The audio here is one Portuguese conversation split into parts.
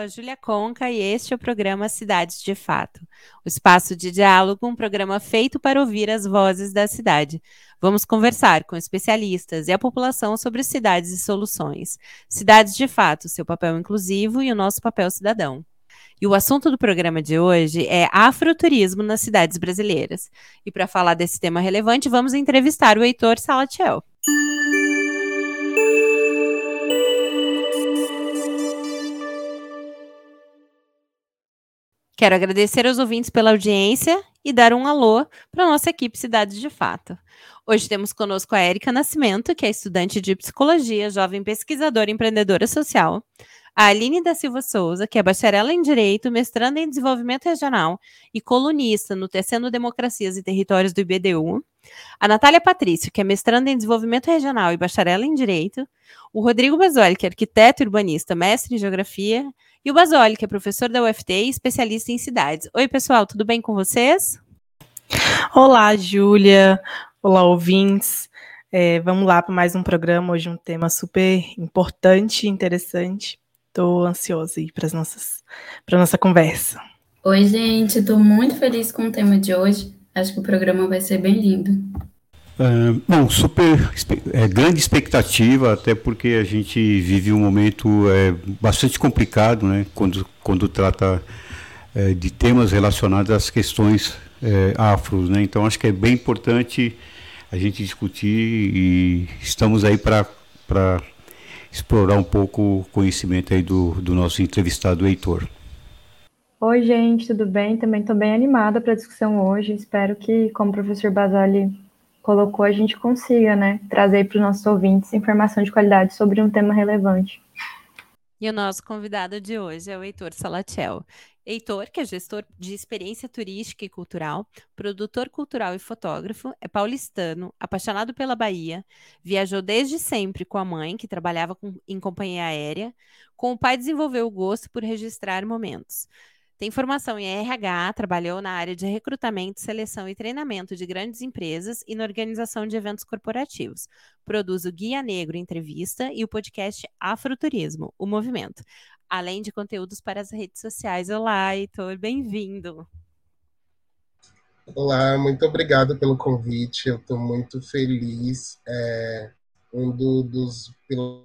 A Júlia Conca e este é o programa Cidades de Fato, o espaço de diálogo, um programa feito para ouvir as vozes da cidade. Vamos conversar com especialistas e a população sobre cidades e soluções. Cidades de Fato, seu papel inclusivo e o nosso papel cidadão. E o assunto do programa de hoje é afroturismo nas cidades brasileiras. E para falar desse tema relevante, vamos entrevistar o Heitor Salatiel. Quero agradecer aos ouvintes pela audiência e dar um alô para a nossa equipe Cidades de Fato. Hoje temos conosco a Érica Nascimento, que é estudante de psicologia, jovem pesquisadora e empreendedora social. A Aline da Silva Souza, que é bacharela em Direito, mestranda em Desenvolvimento Regional e colunista no Tecendo Democracias e Territórios do IBDU. A Natália Patrício, que é mestranda em Desenvolvimento Regional e bacharela em Direito. O Rodrigo Basoli, que é arquiteto urbanista, mestre em Geografia e o Basoli, que é professor da UFT e especialista em cidades. Oi, pessoal, tudo bem com vocês? Olá, Júlia. Olá, ouvintes. É, vamos lá para mais um programa. Hoje um tema super importante e interessante. Estou ansiosa para nossas para nossa conversa. Oi, gente. Estou muito feliz com o tema de hoje. Acho que o programa vai ser bem lindo. Uh, super é, grande expectativa, até porque a gente vive um momento é, bastante complicado, né, quando, quando trata é, de temas relacionados às questões é, afros, né, então acho que é bem importante a gente discutir e estamos aí para explorar um pouco o conhecimento aí do, do nosso entrevistado Heitor. Oi, gente, tudo bem? Também estou bem animada para a discussão hoje. Espero que, como o professor Basali colocou, a gente consiga né, trazer para os nossos ouvintes informação de qualidade sobre um tema relevante. E o nosso convidado de hoje é o Heitor Salatiel. Heitor, que é gestor de experiência turística e cultural, produtor cultural e fotógrafo, é paulistano, apaixonado pela Bahia, viajou desde sempre com a mãe, que trabalhava com, em companhia aérea, com o pai desenvolveu o gosto por registrar momentos. Tem formação em RH, trabalhou na área de recrutamento, seleção e treinamento de grandes empresas e na organização de eventos corporativos. Produz o Guia Negro Entrevista e o podcast Afroturismo, o Movimento, além de conteúdos para as redes sociais. Olá, Heitor, bem-vindo. Olá, muito obrigado pelo convite. Eu estou muito feliz. É, um do, dos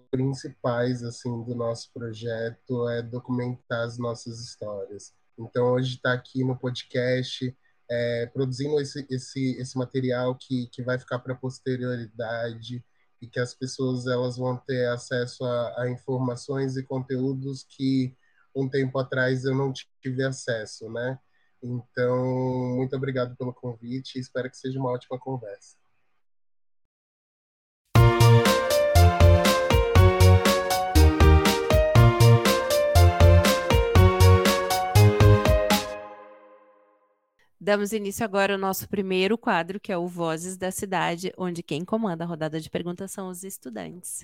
principais assim do nosso projeto é documentar as nossas histórias. Então, hoje está aqui no podcast, é, produzindo esse, esse, esse material que, que vai ficar para a posterioridade e que as pessoas elas vão ter acesso a, a, informações e conteúdos que um tempo atrás eu não tive acesso, né? Então, muito obrigado pelo convite e espero que seja uma ótima conversa. Damos início agora ao nosso primeiro quadro, que é o Vozes da Cidade, onde quem comanda a rodada de perguntas são os estudantes.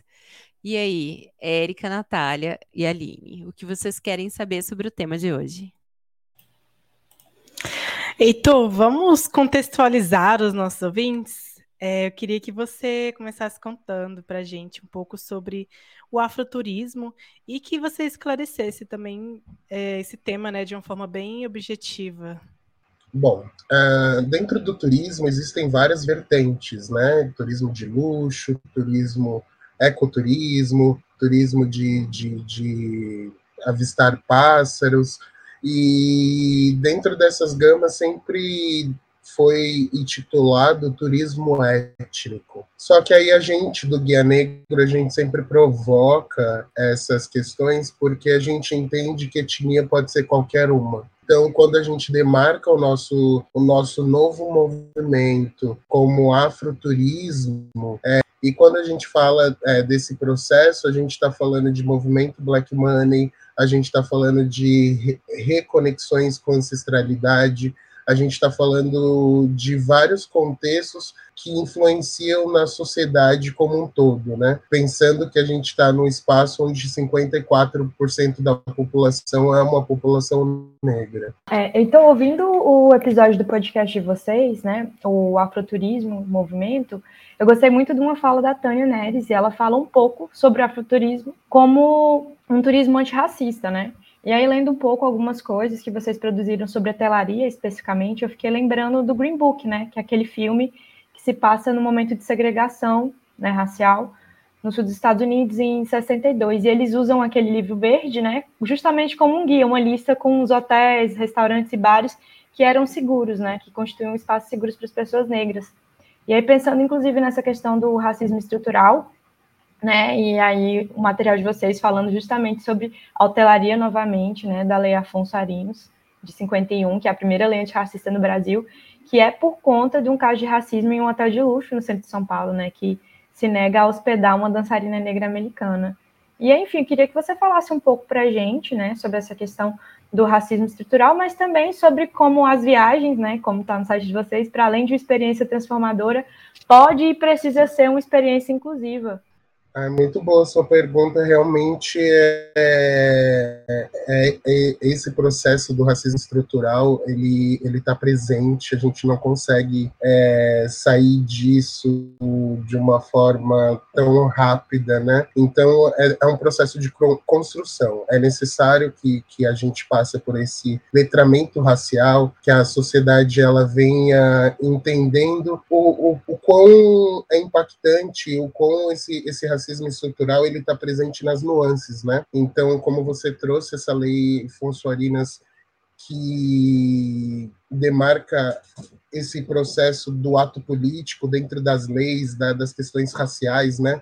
E aí, Érica, Natália e Aline, o que vocês querem saber sobre o tema de hoje? Heitor, vamos contextualizar os nossos ouvintes? É, eu queria que você começasse contando para a gente um pouco sobre o afroturismo e que você esclarecesse também é, esse tema né, de uma forma bem objetiva. Bom, uh, dentro do turismo existem várias vertentes, né? Turismo de luxo, turismo ecoturismo, turismo de, de, de avistar pássaros, e dentro dessas gamas sempre foi intitulado turismo étnico. Só que aí a gente do Guia Negro, a gente sempre provoca essas questões porque a gente entende que etnia pode ser qualquer uma. Então, quando a gente demarca o nosso, o nosso novo movimento como afroturismo, é, e quando a gente fala é, desse processo, a gente está falando de movimento Black Money, a gente está falando de reconexões com ancestralidade, a gente está falando de vários contextos que influenciam na sociedade como um todo, né? Pensando que a gente está num espaço onde 54% da população é uma população negra. É, então, ouvindo o episódio do podcast de vocês, né, o Afroturismo Movimento, eu gostei muito de uma fala da Tânia Neres, e ela fala um pouco sobre o afroturismo como um turismo antirracista, né? E aí, lendo um pouco algumas coisas que vocês produziram sobre a telaria, especificamente, eu fiquei lembrando do Green Book, né? Que é aquele filme que se passa no momento de segregação né, racial no sul dos Estados Unidos em 62. E eles usam aquele livro verde, né? Justamente como um guia, uma lista com os hotéis, restaurantes e bares que eram seguros, né? Que constituíam espaços seguros para as pessoas negras. E aí, pensando inclusive nessa questão do racismo estrutural, né? E aí o material de vocês falando justamente sobre a hotelaria novamente, né, da Lei Afonso Arinos, de 51, que é a primeira lei antirracista no Brasil, que é por conta de um caso de racismo em um hotel de luxo no centro de São Paulo, né, que se nega a hospedar uma dançarina negra americana. E enfim, eu queria que você falasse um pouco para a gente, né, sobre essa questão do racismo estrutural, mas também sobre como as viagens, né, como está no site de vocês, para além de uma experiência transformadora, pode e precisa ser uma experiência inclusiva. É muito boa sua pergunta. Realmente, é, é, é, é esse processo do racismo estrutural ele ele está presente. A gente não consegue é, sair disso de uma forma tão rápida, né? Então, é, é, um processo de construção. É necessário que, que a gente passe por esse letramento racial, que a sociedade ela venha entendendo o, o, o quão é impactante, o quão esse esse racismo racismo estrutural ele está presente nas nuances, né? Então, como você trouxe essa lei Fonso Arinas que demarca esse processo do ato político dentro das leis, da, das questões raciais, né?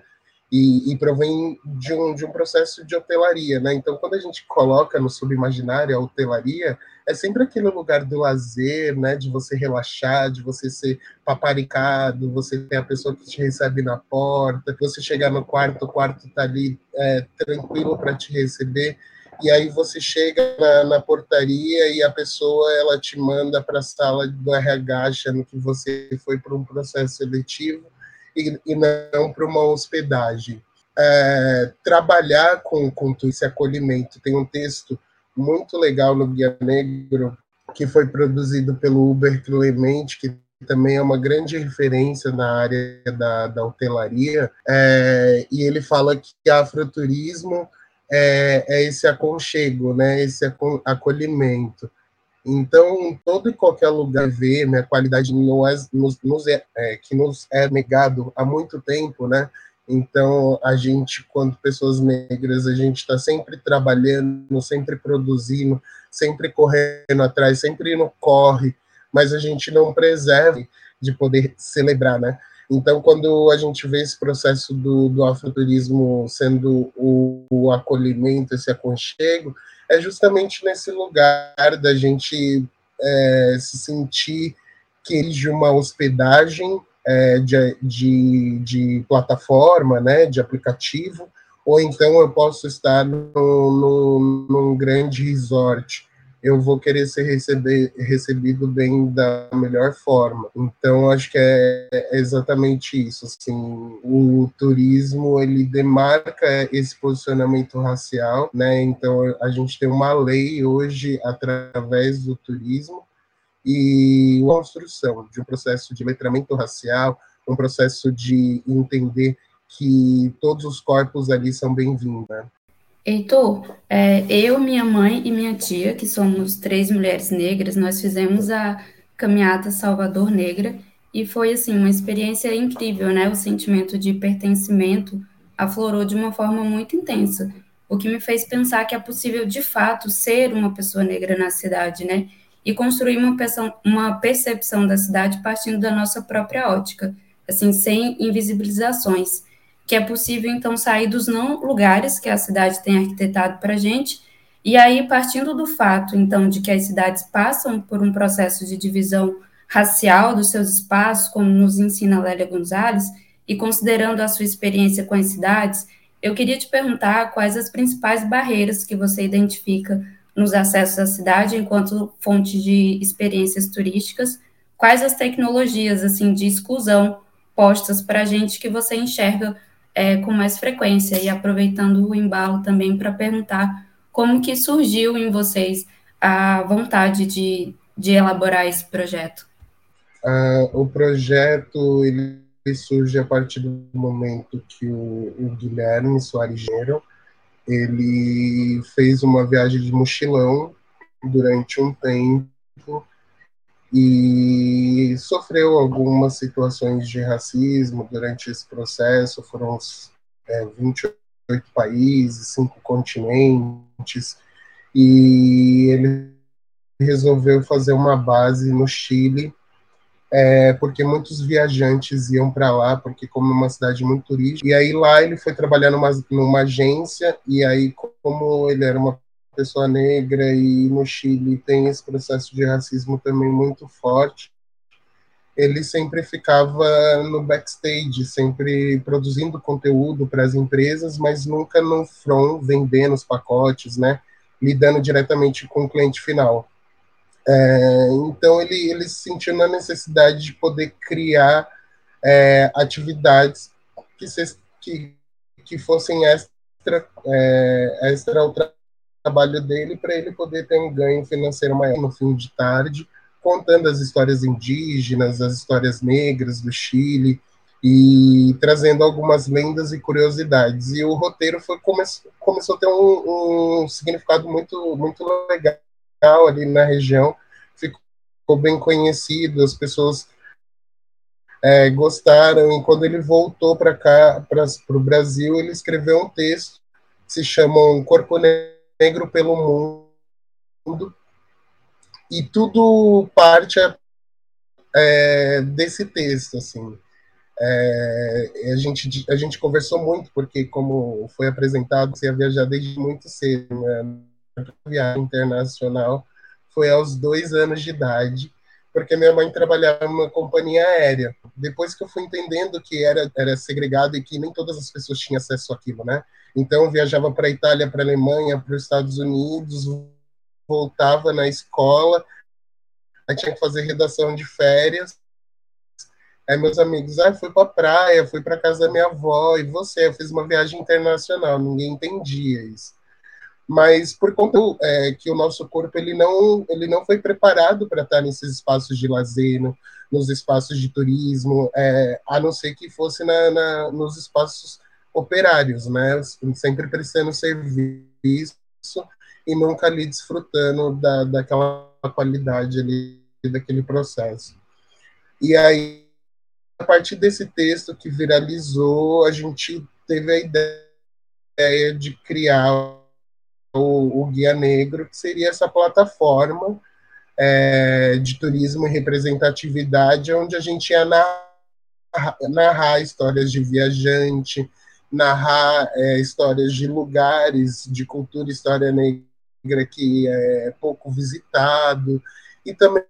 E, e, provém de um, de um processo de hotelaria, né? Então, quando a gente coloca no subimaginário a hotelaria, é sempre aquele lugar do lazer, né? De você relaxar, de você ser paparicado, você ter a pessoa que te recebe na porta, você chegar no quarto, o quarto tá ali é, tranquilo para te receber, e aí você chega na, na, portaria e a pessoa ela te manda para a sala do RH achando que você foi para um processo seletivo e, e não para uma hospedagem. É, trabalhar com, com esse acolhimento. Tem um texto muito legal no Guia Negro que foi produzido pelo Uber Clemente, que também é uma grande referência na área da, da hotelaria, é, e ele fala que afroturismo é, é esse aconchego, né, esse acolhimento. Então, todo e qualquer lugar vê, né, qualidade nos, nos, nos é, é, que nos é negado há muito tempo, né? Então, a gente, quando pessoas negras, a gente está sempre trabalhando, sempre produzindo, sempre correndo atrás, sempre no corre, mas a gente não preserva de poder celebrar, né? Então, quando a gente vê esse processo do, do afroturismo sendo o, o acolhimento, esse aconchego, é justamente nesse lugar da gente é, se sentir que de uma hospedagem é, de, de, de, plataforma, né, de aplicativo, ou então eu posso estar num grande resort eu vou querer ser receber, recebido bem da melhor forma. Então, acho que é exatamente isso. Assim, o turismo ele demarca esse posicionamento racial, né? Então, a gente tem uma lei hoje através do turismo e a construção de um processo de letramento racial, um processo de entender que todos os corpos ali são bem-vindos. Né? Heitor, é, eu, minha mãe e minha tia, que somos três mulheres negras, nós fizemos a caminhada Salvador Negra e foi assim uma experiência incrível, né? O sentimento de pertencimento aflorou de uma forma muito intensa, o que me fez pensar que é possível de fato ser uma pessoa negra na cidade, né? E construir uma, uma percepção da cidade partindo da nossa própria ótica, assim, sem invisibilizações que é possível então sair dos não lugares que a cidade tem arquitetado para a gente, e aí partindo do fato então de que as cidades passam por um processo de divisão racial dos seus espaços, como nos ensina Lélia Gonzalez, e considerando a sua experiência com as cidades, Eu queria te perguntar quais as principais barreiras que você identifica nos acessos à cidade enquanto fonte de experiências turísticas, quais as tecnologias assim de exclusão postas para a gente que você enxerga é, com mais frequência e aproveitando o embalo também para perguntar como que surgiu em vocês a vontade de, de elaborar esse projeto. Uh, o projeto ele surge a partir do momento que o, o Guilherme Soares Gero, ele fez uma viagem de mochilão durante um tempo e sofreu algumas situações de racismo durante esse processo. Foram é, 28 países, cinco continentes, e ele resolveu fazer uma base no Chile é, porque muitos viajantes iam para lá, porque como é uma cidade muito turística. E aí lá ele foi trabalhar numa, numa agência, e aí como ele era uma pessoa negra e no Chile tem esse processo de racismo também muito forte, ele sempre ficava no backstage, sempre produzindo conteúdo para as empresas, mas nunca no front vendendo os pacotes, né? Lidando diretamente com o cliente final. É, então ele, ele se sentiu na necessidade de poder criar é, atividades que, se, que, que fossem extra, é, extra trabalho dele para ele poder ter um ganho financeiro maior no fim de tarde, contando as histórias indígenas, as histórias negras do Chile e trazendo algumas lendas e curiosidades. E o roteiro foi come começou a ter um, um significado muito muito legal ali na região, ficou bem conhecido, as pessoas é, gostaram, e quando ele voltou para cá, para o Brasil, ele escreveu um texto que se chama Um Corpo pelo Mundo, e tudo parte é, desse texto, assim. É, a, gente, a gente conversou muito, porque como foi apresentado, você ia viajar desde muito cedo, né? viagem internacional foi aos dois anos de idade, porque minha mãe trabalhava numa companhia aérea. Depois que eu fui entendendo que era, era segregado e que nem todas as pessoas tinham acesso àquilo, né? Então eu viajava para a Itália, para a Alemanha, para os Estados Unidos, voltava na escola, aí tinha que fazer redação de férias. Aí meus amigos, ah, fui para a praia, fui para casa da minha avó, e você? Eu fiz uma viagem internacional, ninguém entendia isso mas por conta é, que o nosso corpo ele não ele não foi preparado para estar nesses espaços de lazer, no, nos espaços de turismo, é, a não ser que fosse na, na, nos espaços operários, né? Sempre prestando serviço e nunca ali desfrutando da, daquela qualidade ali daquele processo. E aí, a partir desse texto que viralizou, a gente teve a ideia de criar o, o Guia Negro, que seria essa plataforma é, de turismo e representatividade, onde a gente ia narrar, narrar histórias de viajante, narrar é, histórias de lugares de cultura e história negra que é pouco visitado, e também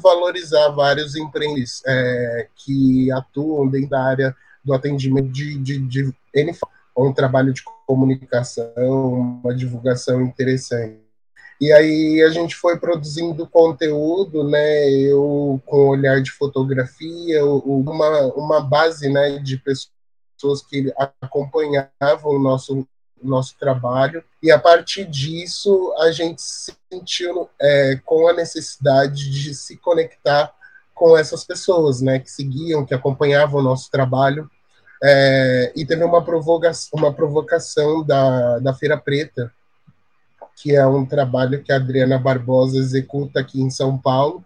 valorizar vários empreendedores é, que atuam dentro da área do atendimento de, de, de, de um trabalho de comunicação, uma divulgação interessante. E aí a gente foi produzindo conteúdo, né? Eu com olhar de fotografia, uma, uma base, né, de pessoas que acompanhavam o nosso nosso trabalho e a partir disso a gente se sentiu é, com a necessidade de se conectar com essas pessoas, né, que seguiam, que acompanhavam o nosso trabalho é, e teve uma provocação, uma provocação da, da Feira Preta, que é um trabalho que a Adriana Barbosa executa aqui em São Paulo.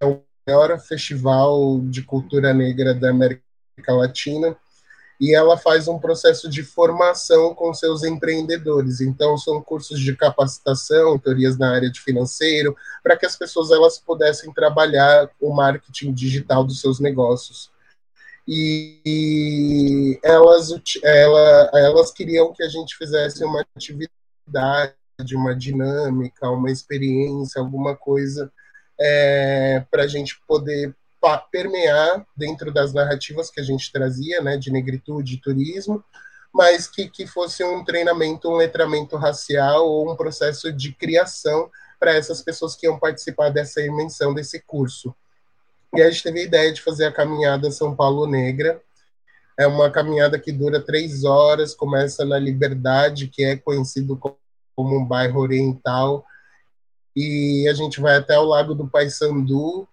É o maior festival de cultura negra da América Latina. E ela faz um processo de formação com seus empreendedores. Então, são cursos de capacitação, teorias na área de financeiro, para que as pessoas elas pudessem trabalhar o marketing digital dos seus negócios e elas, ela, elas queriam que a gente fizesse uma atividade, uma dinâmica, uma experiência, alguma coisa é, para a gente poder permear dentro das narrativas que a gente trazia, né, de negritude e turismo, mas que, que fosse um treinamento, um letramento racial ou um processo de criação para essas pessoas que iam participar dessa imersão, desse curso. E a gente teve a ideia de fazer a caminhada São Paulo Negra. É uma caminhada que dura três horas, começa na Liberdade, que é conhecido como um bairro oriental, e a gente vai até o Lago do Paissandu,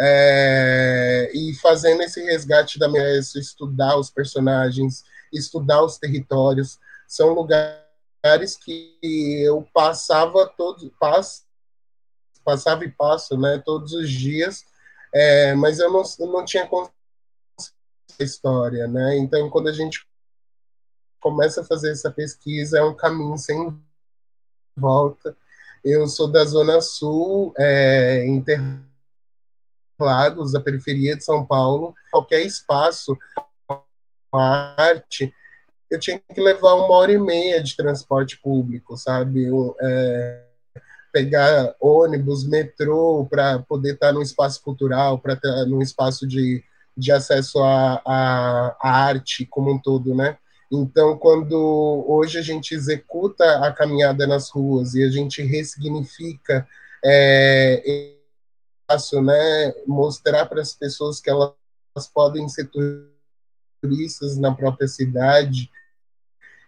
é, e fazendo esse resgate da minha estudar os personagens, estudar os territórios, são lugares que eu passava todos, pass, passava e passo, né, todos os dias, é, mas eu não, não tinha história, né? Então, quando a gente começa a fazer essa pesquisa, é um caminho sem volta. Eu sou da Zona Sul, é, Interlagos, da periferia de São Paulo. Qualquer espaço, arte, eu tinha que levar uma hora e meia de transporte público, sabe? É, pegar ônibus, metrô, para poder estar no espaço cultural, para estar no espaço de, de acesso à, à, à, arte como um todo, né? Então, quando hoje a gente executa a caminhada nas ruas e a gente ressignifica é, isso, né, mostrar para as pessoas que elas podem ser turistas na própria cidade,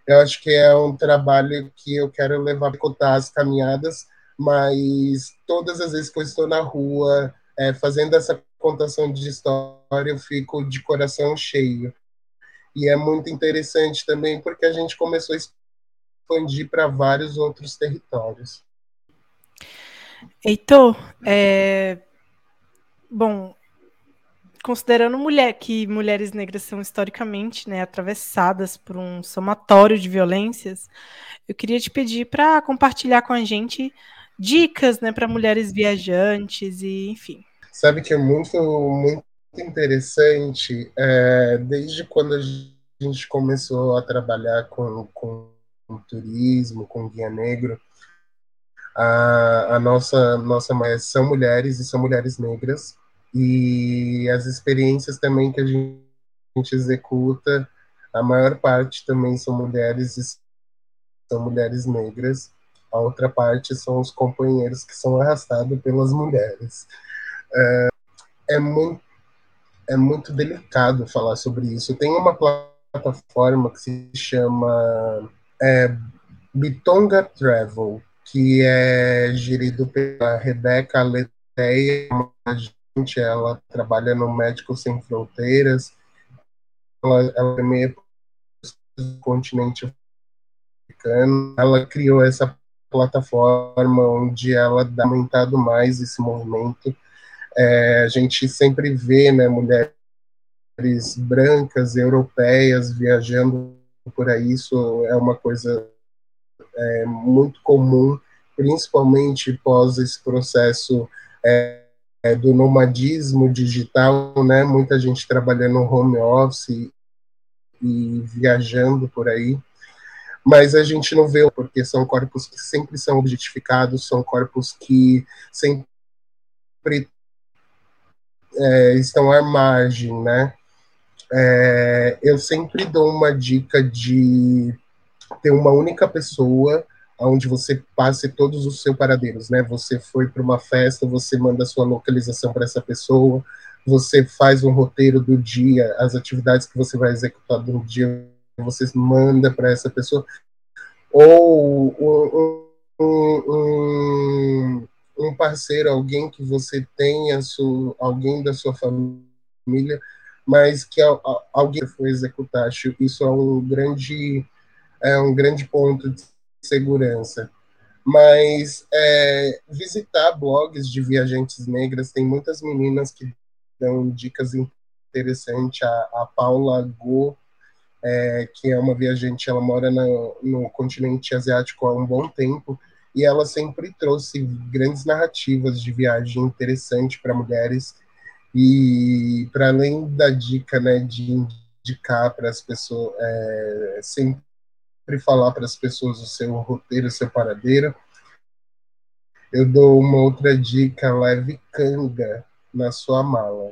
eu acho que é um trabalho que eu quero levar para contar as caminhadas mas todas as vezes que eu estou na rua é, fazendo essa contação de história, eu fico de coração cheio. E é muito interessante também porque a gente começou a expandir para vários outros territórios. Heitor, é... bom, considerando mulher que mulheres negras são historicamente né, atravessadas por um somatório de violências, eu queria te pedir para compartilhar com a gente dicas né, para mulheres viajantes e enfim. Sabe que é muito, muito interessante, é, desde quando a gente começou a trabalhar com, com, turismo, com guia negro, a, a nossa, nossa são mulheres e são mulheres negras, e as experiências também que a gente, executa, a maior parte também são mulheres são mulheres negras, a outra parte são os companheiros que são arrastados pelas mulheres. É, é, muito, é muito delicado falar sobre isso. Tem uma plataforma que se chama é, Bitonga Travel, que é gerido pela Rebeca Leteia, gente, ela trabalha no Médicos Sem Fronteiras, ela, ela é meio do continente africano, ela criou essa plataforma onde ela dá aumentado mais esse movimento. É, a gente sempre vê né, mulheres brancas, europeias, viajando por aí, isso é uma coisa é, muito comum, principalmente pós esse processo é, é do nomadismo digital, né? Muita gente trabalhando home office e viajando por aí mas a gente não vê, porque são corpos que sempre são objetificados, são corpos que sempre é, estão à margem, né? É, eu sempre dou uma dica de ter uma única pessoa onde você passe todos os seus paradeiros, né? Você foi para uma festa, você manda sua localização para essa pessoa, você faz um roteiro do dia, as atividades que você vai executar no dia você manda para essa pessoa, ou um, um, um, parceiro, alguém que você tenha, su, alguém da sua família, mas que alguém foi executar. Acho isso é um grande, é um grande ponto de segurança. Mas é, visitar blogs de viajantes negras, tem muitas meninas que dão dicas interessantes. A, a Paula Go, é, que é uma viajante, ela mora no, continente asiático há um bom tempo, e ela sempre trouxe grandes narrativas de viagem interessante para mulheres, e para além da dica né, de indicar para as pessoas, é, sempre falar para as pessoas o seu roteiro, o seu paradeiro, eu dou uma outra dica, leve canga na sua mala.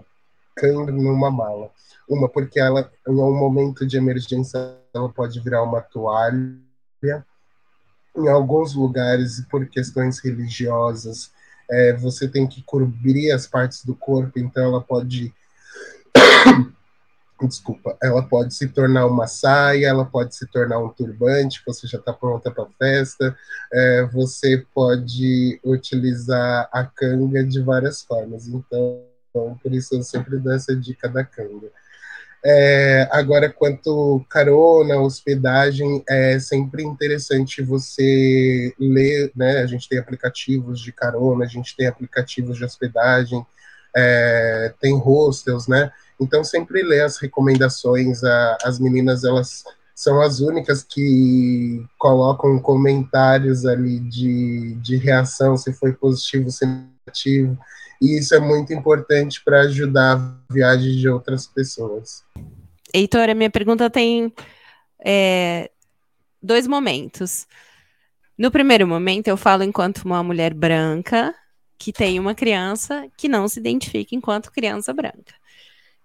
canga numa mala. Uma, porque ela, em um momento de emergência, ela pode virar uma toalha. Em alguns lugares, por questões religiosas, é, você tem que cobrir as partes do corpo, então ela pode. Desculpa, ela pode se tornar uma saia, ela pode se tornar um turbante, você já está pronta para festa. É, você pode utilizar a canga de várias formas. Então, por isso eu sempre dou essa dica da canga. É, agora, quanto carona, hospedagem, é sempre interessante você ler, né? A gente tem aplicativos de carona, a gente tem aplicativos de hospedagem, é, tem hostels, né? Então, sempre ler as recomendações. A, as meninas, elas são as únicas que colocam comentários ali de, de reação, se foi positivo, se negativo e isso é muito importante para ajudar a viagem de outras pessoas. Heitor, a minha pergunta tem é, dois momentos. No primeiro momento, eu falo enquanto uma mulher branca que tem uma criança que não se identifica enquanto criança branca.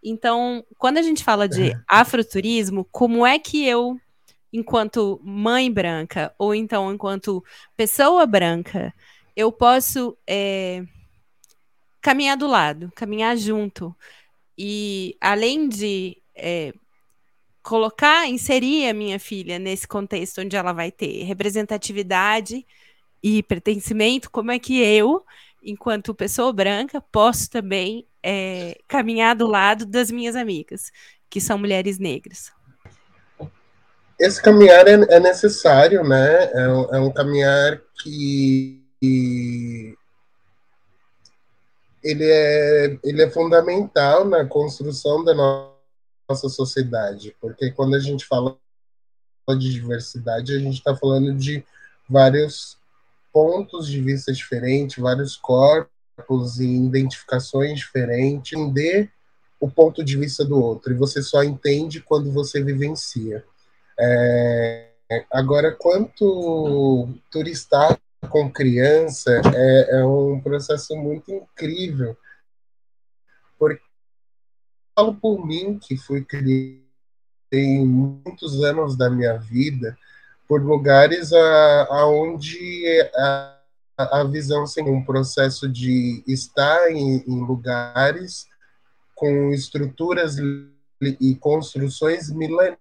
Então, quando a gente fala de é. afroturismo, como é que eu, enquanto mãe branca, ou então enquanto pessoa branca, eu posso é, caminhar do lado, caminhar junto. E além de é, colocar, inserir a minha filha nesse contexto onde ela vai ter representatividade e pertencimento, como é que eu, enquanto pessoa branca, posso também é, caminhar do lado das minhas amigas, que são mulheres negras? Esse caminhar é, é necessário, né? É um, é um caminhar que ele é, ele é fundamental na construção da nossa sociedade, porque quando a gente fala de diversidade, a gente está falando de vários pontos de vista diferentes, vários corpos e identificações diferentes, entender o ponto de vista do outro, e você só entende quando você vivencia. É, agora, quanto turistar com criança é, é um processo muito incrível. Porque falo por mim que fui criado em muitos anos da minha vida por lugares aonde a, a, a visão sem um processo de estar em, em lugares com estruturas e construções milenares,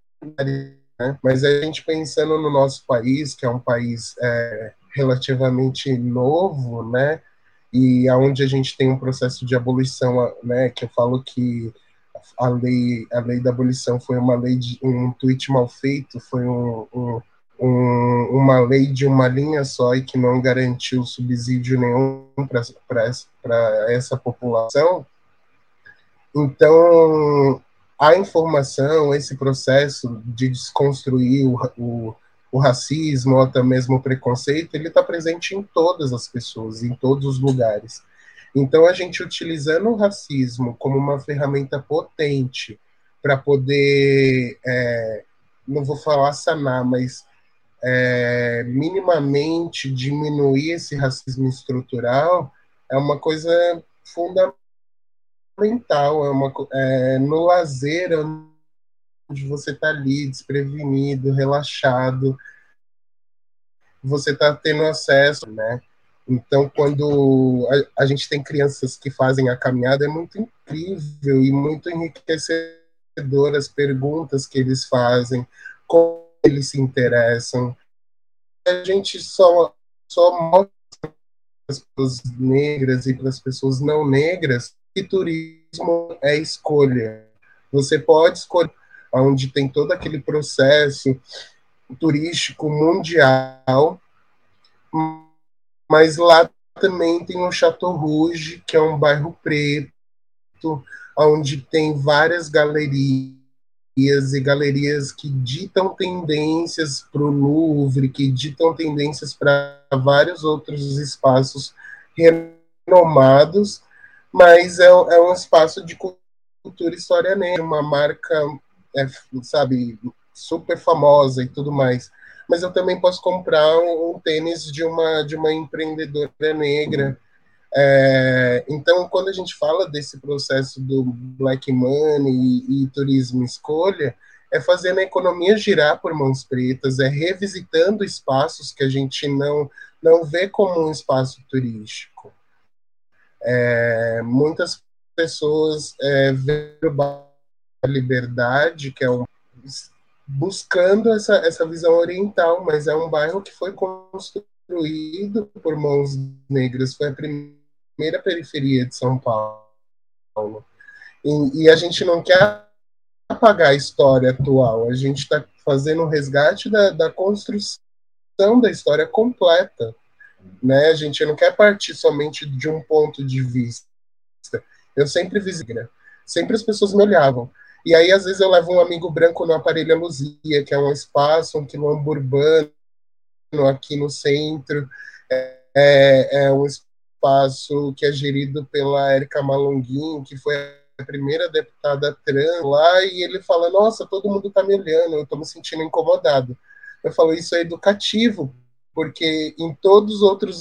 né? mas a gente pensando no nosso país, que é um país é, relativamente novo, né? E aonde a gente tem um processo de abolição, né? Que eu falo que a lei, a lei da abolição foi uma lei de um tweet mal feito, foi um, um, um, uma lei de uma linha só e que não garantiu subsídio nenhum para essa população. Então, a informação, esse processo de desconstruir o, o o racismo ou até mesmo o preconceito, ele está presente em todas as pessoas, em todos os lugares. Então, a gente utilizando o racismo como uma ferramenta potente para poder, é, não vou falar sanar, mas é, minimamente diminuir esse racismo estrutural, é uma coisa fundamental. É uma, é, no lazer, onde você está ali desprevenido, relaxado, você está tendo acesso, né? Então, quando a, a, gente tem crianças que fazem a caminhada, é muito incrível e muito enriquecedor as perguntas que eles fazem, como eles se interessam. A gente só, só mostra para as pessoas negras e para as pessoas não negras que turismo é escolha. Você pode escolher onde tem todo aquele processo turístico mundial, mas lá também tem o Chateau Rouge, que é um bairro preto, onde tem várias galerias e galerias que ditam tendências para o Louvre, que ditam tendências para vários outros espaços renomados, mas é, é um espaço de cultura e história negra, uma marca é, sabe, super famosa e tudo mais. Mas eu também posso comprar um, um tênis de uma, de uma empreendedora negra É, então, quando a gente fala desse processo do black money e, e turismo escolha, é fazendo a economia girar por mãos pretas, é revisitando espaços que a gente não, não vê como um espaço turístico. É, muitas pessoas é, veem a liberdade, que é um buscando essa, essa visão oriental, mas é um bairro que foi construído por mãos negras, foi a primeira periferia de São Paulo. E, e a gente não quer apagar a história atual, a gente está fazendo um resgate da, da construção da história completa. Né? A gente não quer partir somente de um ponto de vista. Eu sempre visitei, sempre as pessoas me olhavam. E aí, às vezes, eu levo um amigo branco no Aparelho Luzia, que é um espaço, um quilombo urbano aqui no centro. É, é, é um espaço que é gerido pela Erika Malonguin, que foi a primeira deputada trans lá, e ele fala: Nossa, todo mundo está me olhando, eu estou me sentindo incomodado. Eu falo: Isso é educativo, porque em todos os outros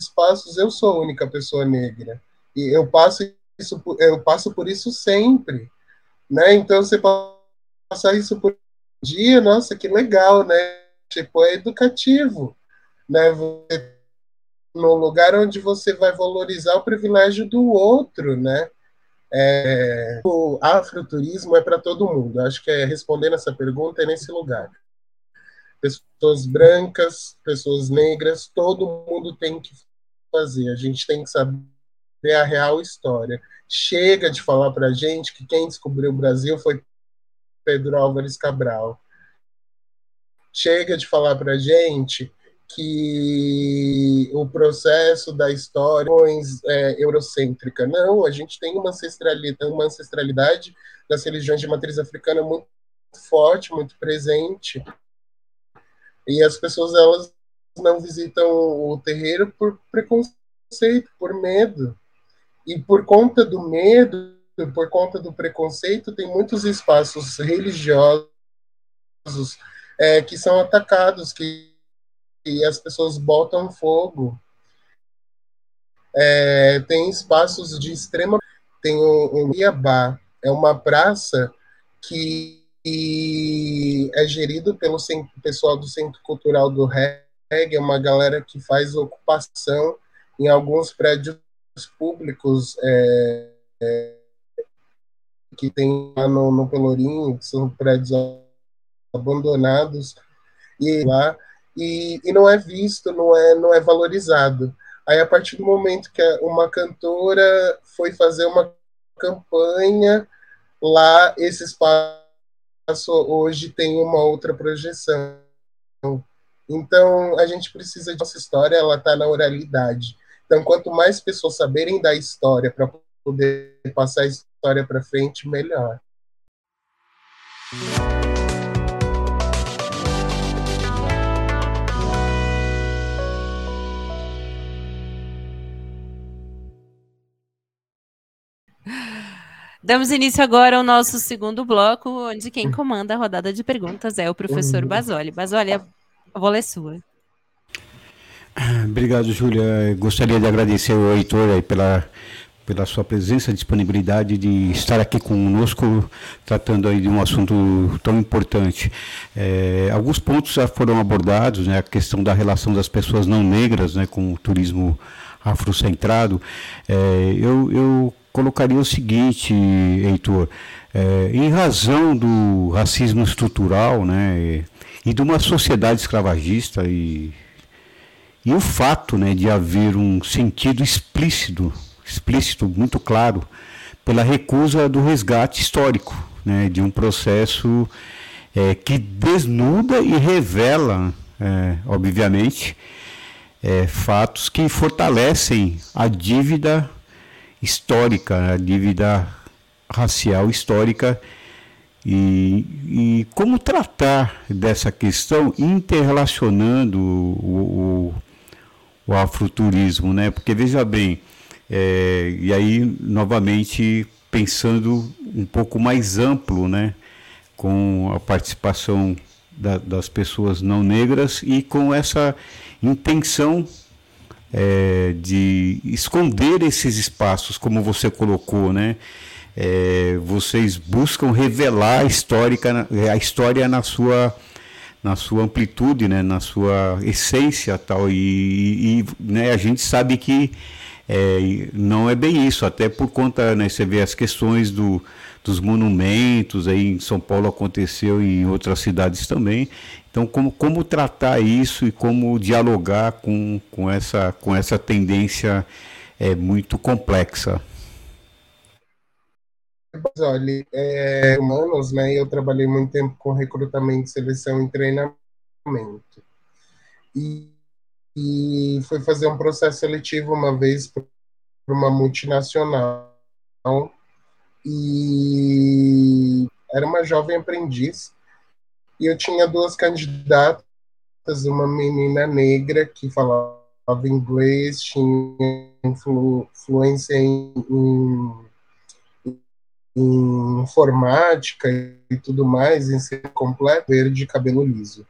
espaços eu sou a única pessoa negra. E eu passo isso, eu passo por isso sempre né? Então você passar isso por dia, nossa, que legal, né? Tipo, é educativo, né? Você, no lugar onde você vai valorizar o privilégio do outro, né? É, o afroturismo é para todo mundo. Acho que é, respondendo essa pergunta é nesse lugar. Pessoas brancas, pessoas negras, todo mundo tem que fazer. A gente tem que saber a real história. Chega de falar para a gente que quem descobriu o Brasil foi Pedro Álvares Cabral. Chega de falar para a gente que o processo da história é eurocêntrica. Não, a gente tem uma ancestralidade, uma ancestralidade das religiões de matriz africana muito forte, muito presente. E as pessoas elas não visitam o terreiro por preconceito, por medo. E por conta do medo, por conta do preconceito, tem muitos espaços religiosos é, que são atacados, que, que as pessoas botam fogo. É, tem espaços de extrema. Tem o, o Iabá, é uma praça que, é gerido pelo centro, pessoal do Centro Cultural do Reggae, é uma galera que faz ocupação em alguns prédios públicos é, é, que tem lá no, no Pelourinho, que são prédios abandonados, e lá e, e não é visto, não é, não é valorizado. Aí, a partir do momento que uma cantora foi fazer uma campanha, lá esse espaço hoje tem uma outra projeção. Então, a gente precisa de nossa história, ela está na oralidade. Então, quanto mais pessoas saberem da história para poder passar a história para frente, melhor. Damos início agora ao nosso segundo bloco, onde quem comanda a rodada de perguntas é o professor uhum. Basoli. Basoli, a bola é sua. Obrigado, Júlia. Gostaria de agradecer ao Heitor pela, pela sua presença, disponibilidade de estar aqui conosco, tratando aí de um assunto tão importante. É, alguns pontos já foram abordados, né, a questão da relação das pessoas não negras né, com o turismo afrocentrado. É, eu, eu colocaria o seguinte, Heitor, é, em razão do racismo estrutural né, e de uma sociedade escravagista e e o fato né, de haver um sentido explícito, explícito, muito claro, pela recusa do resgate histórico, né, de um processo é, que desnuda e revela, é, obviamente, é, fatos que fortalecem a dívida histórica, a dívida racial histórica e, e, como tratar dessa questão interrelacionando o, o, o afroturismo, né? Porque veja bem, é, e aí novamente pensando um pouco mais amplo, né? Com a participação da, das pessoas não negras e com essa intenção é, de esconder esses espaços, como você colocou, né? É, vocês buscam revelar a, histórica, a história na sua, na sua amplitude, né? na sua essência tal. E, e né, a gente sabe que é, não é bem isso, até por conta, né, você vê as questões do, dos monumentos, aí em São Paulo aconteceu e em outras cidades também. Então, como, como tratar isso e como dialogar com, com, essa, com essa tendência é, muito complexa? Olha, é, humanos, né? Eu trabalhei muito tempo com recrutamento, seleção e treinamento. E, e fui fazer um processo seletivo uma vez para uma multinacional. E era uma jovem aprendiz. E eu tinha duas candidatas, uma menina negra que falava inglês, tinha influ, fluência em, em em informática e tudo mais, em ser completo, verde, cabelo liso.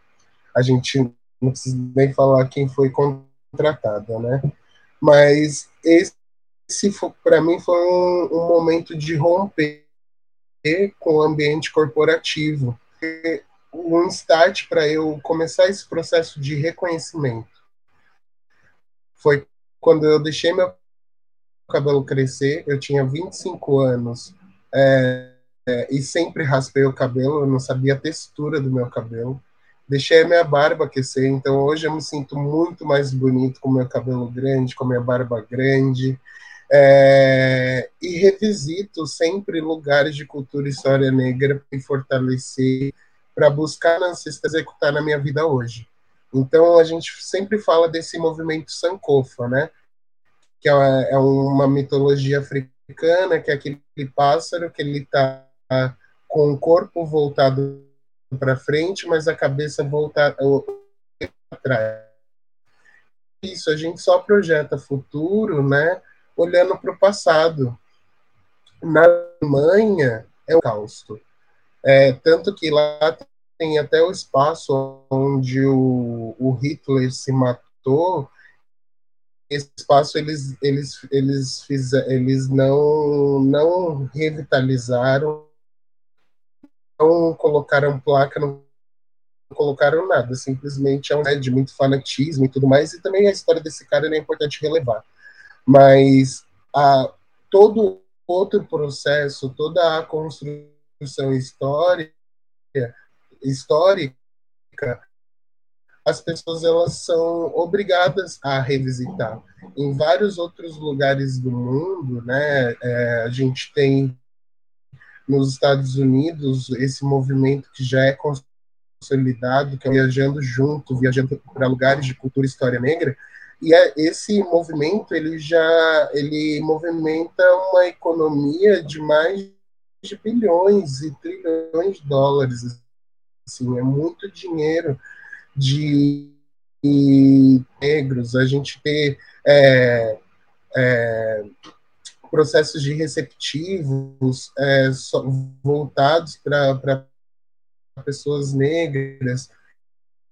A gente não precisa nem falar quem foi contratada, né? Mas esse, para mim, foi um, um, momento de romper com o ambiente corporativo. Um start para eu começar esse processo de reconhecimento foi quando eu deixei meu cabelo crescer, eu tinha 25 anos, é, é, e sempre raspei o cabelo, eu não sabia a textura do meu cabelo. Deixei a minha barba aquecer, então hoje eu me sinto muito mais bonito com meu cabelo grande, com minha barba grande. É, e revisito sempre lugares de cultura e história negra para fortalecer, para buscar ancestrais executar na minha vida hoje. Então a gente sempre fala desse movimento Sankofa, né? Que é uma mitologia africana que é aquele pássaro que ele está com o corpo voltado para frente, mas a cabeça voltada para trás. Isso, a gente só projeta futuro, né, olhando para o passado. Na Alemanha é o causto. É, tanto que lá tem até o espaço onde o, o Hitler se matou, esse espaço eles eles eles eles não não revitalizaram não colocaram placa não colocaram nada. Simplesmente é um né, de muito fanatismo e tudo mais e também a história desse cara é importante relevar. Mas a todo outro processo toda a construção histórica histórica as pessoas elas são obrigadas a revisitar. Em vários outros lugares do mundo, né, é, a gente tem nos Estados Unidos esse movimento que já é consolidado, que é viajando junto, viajando para lugares de cultura e história negra, e é, esse movimento ele já ele movimenta uma economia de mais de bilhões e trilhões de dólares assim é muito dinheiro de, negros, a gente ter é, é, processos de receptivos é, voltados para pessoas negras.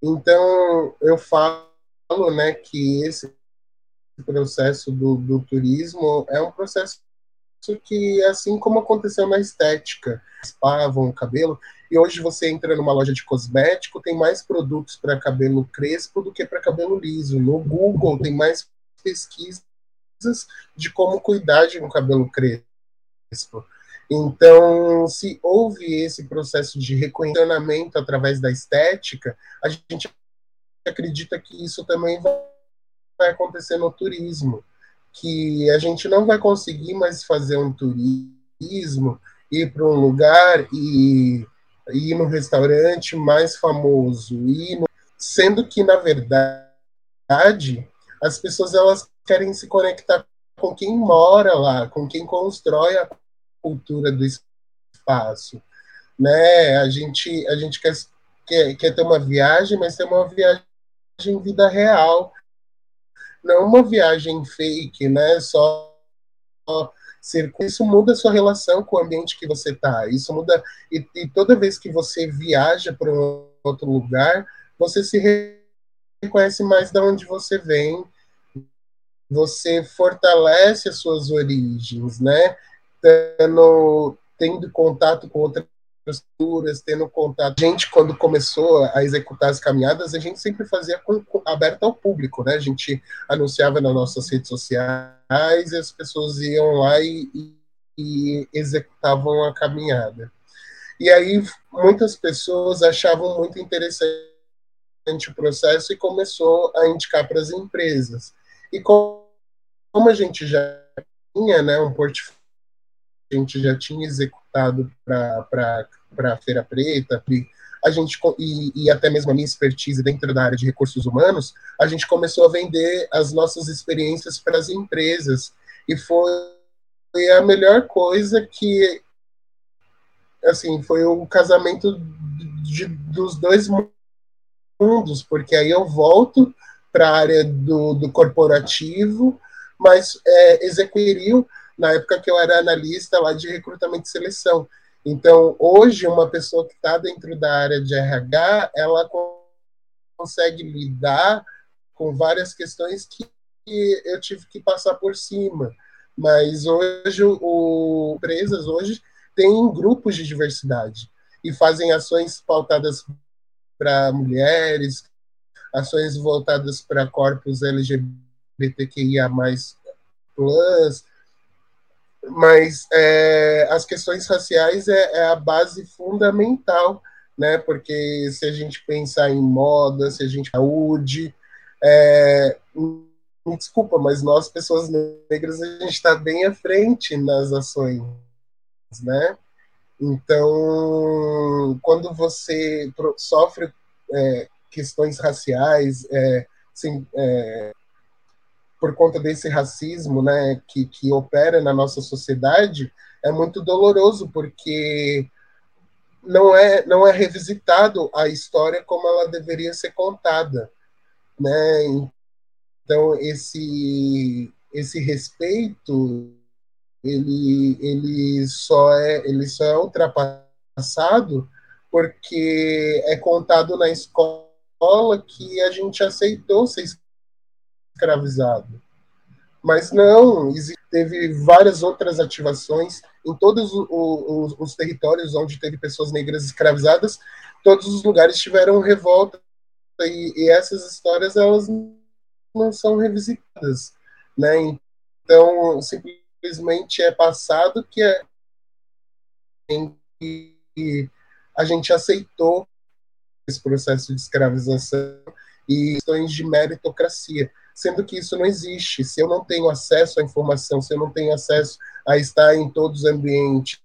Então, eu falo né, que esse processo do, do turismo é um processo que, assim como aconteceu na estética, espavam o cabelo, e hoje você entra numa loja de cosmético, tem mais produtos para cabelo crespo do que para cabelo liso. No Google tem mais pesquisas de como cuidar de um cabelo crespo. Então, se houve esse processo de reconhecimento através da estética, a gente acredita que isso também vai acontecer no turismo que a gente não vai conseguir mais fazer um turismo, ir para um lugar e ir no restaurante mais famoso, ir no... sendo que na verdade as pessoas elas querem se conectar com quem mora lá, com quem constrói a cultura do espaço, né? A gente a gente quer, quer, quer ter uma viagem, mas ter uma viagem em vida real, não uma viagem fake, né? Só isso muda a sua relação com o ambiente que você está. Isso muda e, e, toda vez que você viaja para um outro lugar, você se reconhece mais de onde você vem, você fortalece as suas origens, né? Tendo, tendo contato com outras culturas, tendo contato. A gente, quando começou a executar as caminhadas, a gente sempre fazia com, com, aberto ao público, né? A gente anunciava nas nossas redes sociais e as pessoas iam lá e, e, e executavam a caminhada. E aí muitas pessoas achavam muito interessante o processo e começou a indicar para as empresas. E como a gente já tinha né, um portfólio, a gente já tinha executado para a Feira Preta, a gente e, e, até mesmo a minha expertise dentro da área de recursos humanos, a gente começou a vender as nossas experiências para as empresas. E foi a melhor coisa que assim foi o casamento de, dos dois mundos, porque aí eu volto para a área do, do corporativo, mas é, na época que eu era analista lá de recrutamento e seleção. Então, hoje, uma pessoa que está dentro da área de RH, ela consegue lidar com várias questões que eu tive que passar por cima. Mas hoje, o, empresas hoje têm grupos de diversidade e fazem ações pautadas para mulheres, ações voltadas para corpos LGBTQIA+, plus, mas é, as questões raciais é, é, a base fundamental, né? Porque se a gente pensar em moda, se a gente saúde, é, me desculpa, mas nós pessoas negras a gente está bem à frente nas ações, né? Então, quando você sofre é, questões raciais, é, assim, é, por conta desse racismo né, que, que opera na nossa sociedade, é muito doloroso, porque não é, não é revisitado a história como ela deveria ser contada. Né? Então, esse, esse respeito ele, ele, só é, ele só é ultrapassado porque é contado na escola que a gente aceitou ser escravizado. Mas não, teve várias outras ativações em todos os, os, territórios onde teve pessoas negras escravizadas, todos os lugares tiveram revolta e, e essas histórias elas não são revisitadas, né? Então simplesmente é passado que é que a gente aceitou esse processo de escravização e questões de meritocracia sendo que isso não existe. Se eu não tenho acesso à informação, se eu não tenho acesso a estar em todos os ambientes,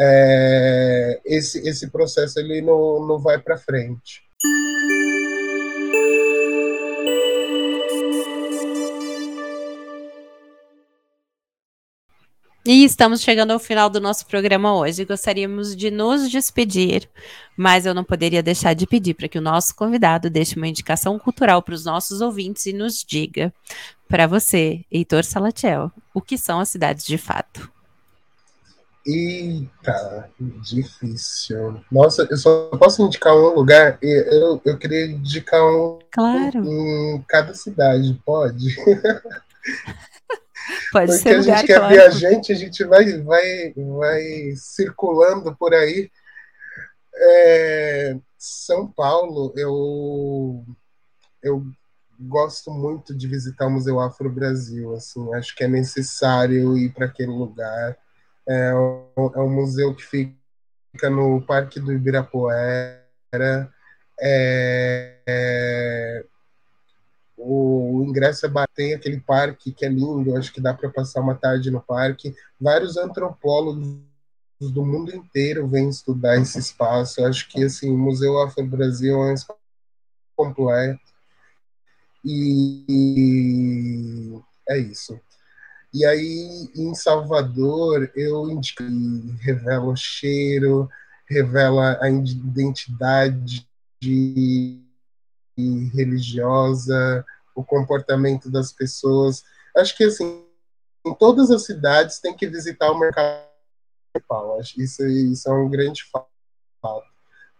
é, esse, esse processo ele não, não vai para frente. E estamos chegando ao final do nosso programa hoje. Gostaríamos de nos despedir, mas eu não poderia deixar de pedir para que o nosso convidado deixe uma indicação cultural para os nossos ouvintes e nos diga, para você, Heitor Salatiel, o que são as cidades de fato. Eita, difícil. Nossa, eu só posso indicar um lugar? Eu, eu queria indicar um claro. em cada cidade, pode? Pode Porque ser a lugar, gente quer claro. ver a gente, a gente vai, vai, vai circulando por aí. É, São Paulo, eu, eu gosto muito de visitar o Museu Afro Brasil. Assim, acho que é necessário ir para aquele lugar. É um, é um museu que fica no Parque do Ibirapuera. É, é, o ingresso é tem aquele parque que é lindo, acho que dá para passar uma tarde no parque. Vários antropólogos do mundo inteiro vêm estudar esse espaço. Acho que assim, o Museu Afro Brasil é um espaço completo. E é isso. E aí, em Salvador, eu indico, revela o cheiro, revela a identidade de religiosa, o comportamento das pessoas. Acho que assim, em todas as cidades tem que visitar o mercado municipal. Acho que isso, isso é um grande fato.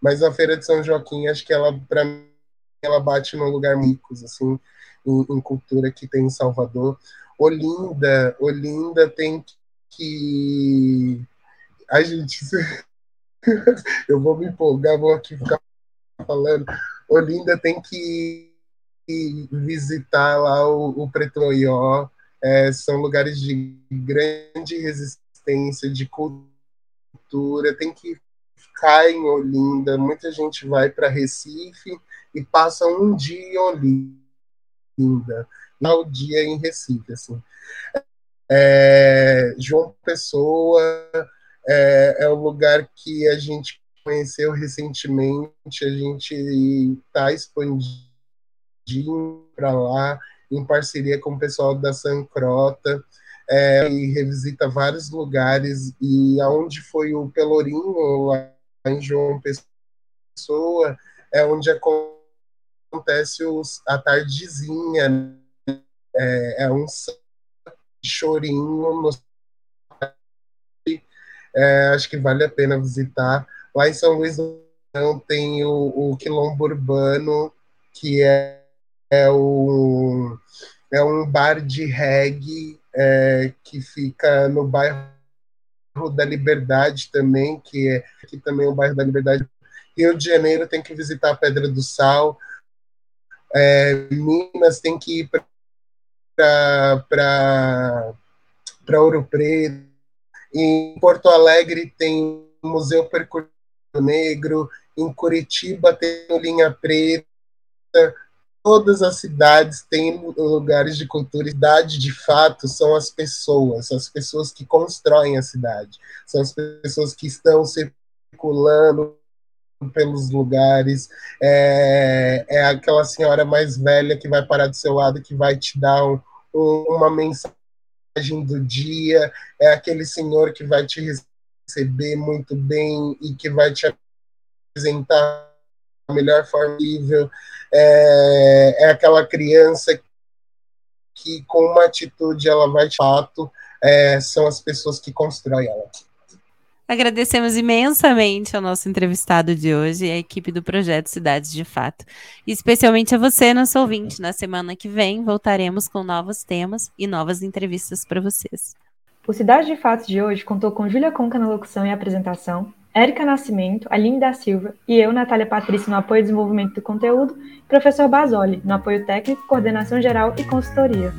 Mas a Feira de São Joaquim, acho que ela, para ela bate no lugar micos, assim, em, em, cultura que tem em Salvador. Olinda, Olinda tem que. Ai, gente, eu vou me empolgar, vou aqui ficar falando. Olinda tem que visitar lá o, o Pretoió, é, são lugares de grande resistência, de cultura, tem que ficar em Olinda, muita gente vai para Recife e passa um dia em Olinda, o dia em Recife, assim. É, João Pessoa é, é um lugar que a gente conheceu recentemente, a gente está expandindo para lá, em parceria com o pessoal da Sancrota, é, e revisita vários lugares, e aonde foi o Pelourinho, lá em João Pessoa, é onde acontece os, a tardezinha, é, é um chorinho no é, acho que vale a pena visitar. Lá em São Luís não tem o, o Quilombo Urbano, que é, é, o, é um bar de reggae é, que fica no bairro da Liberdade também, que é que também é o bairro da Liberdade. Rio de Janeiro tem que visitar a Pedra do Sal. É, Minas tem que ir para Ouro Preto em Porto Alegre tem o Museu Percurso Negro, em Curitiba tem Linha Preta, todas as cidades têm lugares de cultura. Cidade, de fato, são as pessoas, as pessoas que constroem a cidade, são as pessoas que estão circulando pelos lugares, é, é aquela senhora mais velha que vai parar do seu lado, que vai te dar um, uma mensagem do dia, é aquele senhor que vai te receber muito bem e que vai te apresentar da melhor forma possível, é, é aquela criança que com uma atitude ela vai de fato, é, são as pessoas que constroem ela. Agradecemos imensamente ao nosso entrevistado de hoje e à equipe do projeto Cidades de Fato. E especialmente a você, nosso ouvinte. Na semana que vem voltaremos com novos temas e novas entrevistas para vocês. O Cidade de Fato de hoje contou com Júlia Conca na locução e apresentação, Érica Nascimento, Aline da Silva e eu, Natália Patrícia, no apoio e desenvolvimento do conteúdo, e professor Basoli, no apoio técnico, coordenação geral e consultoria.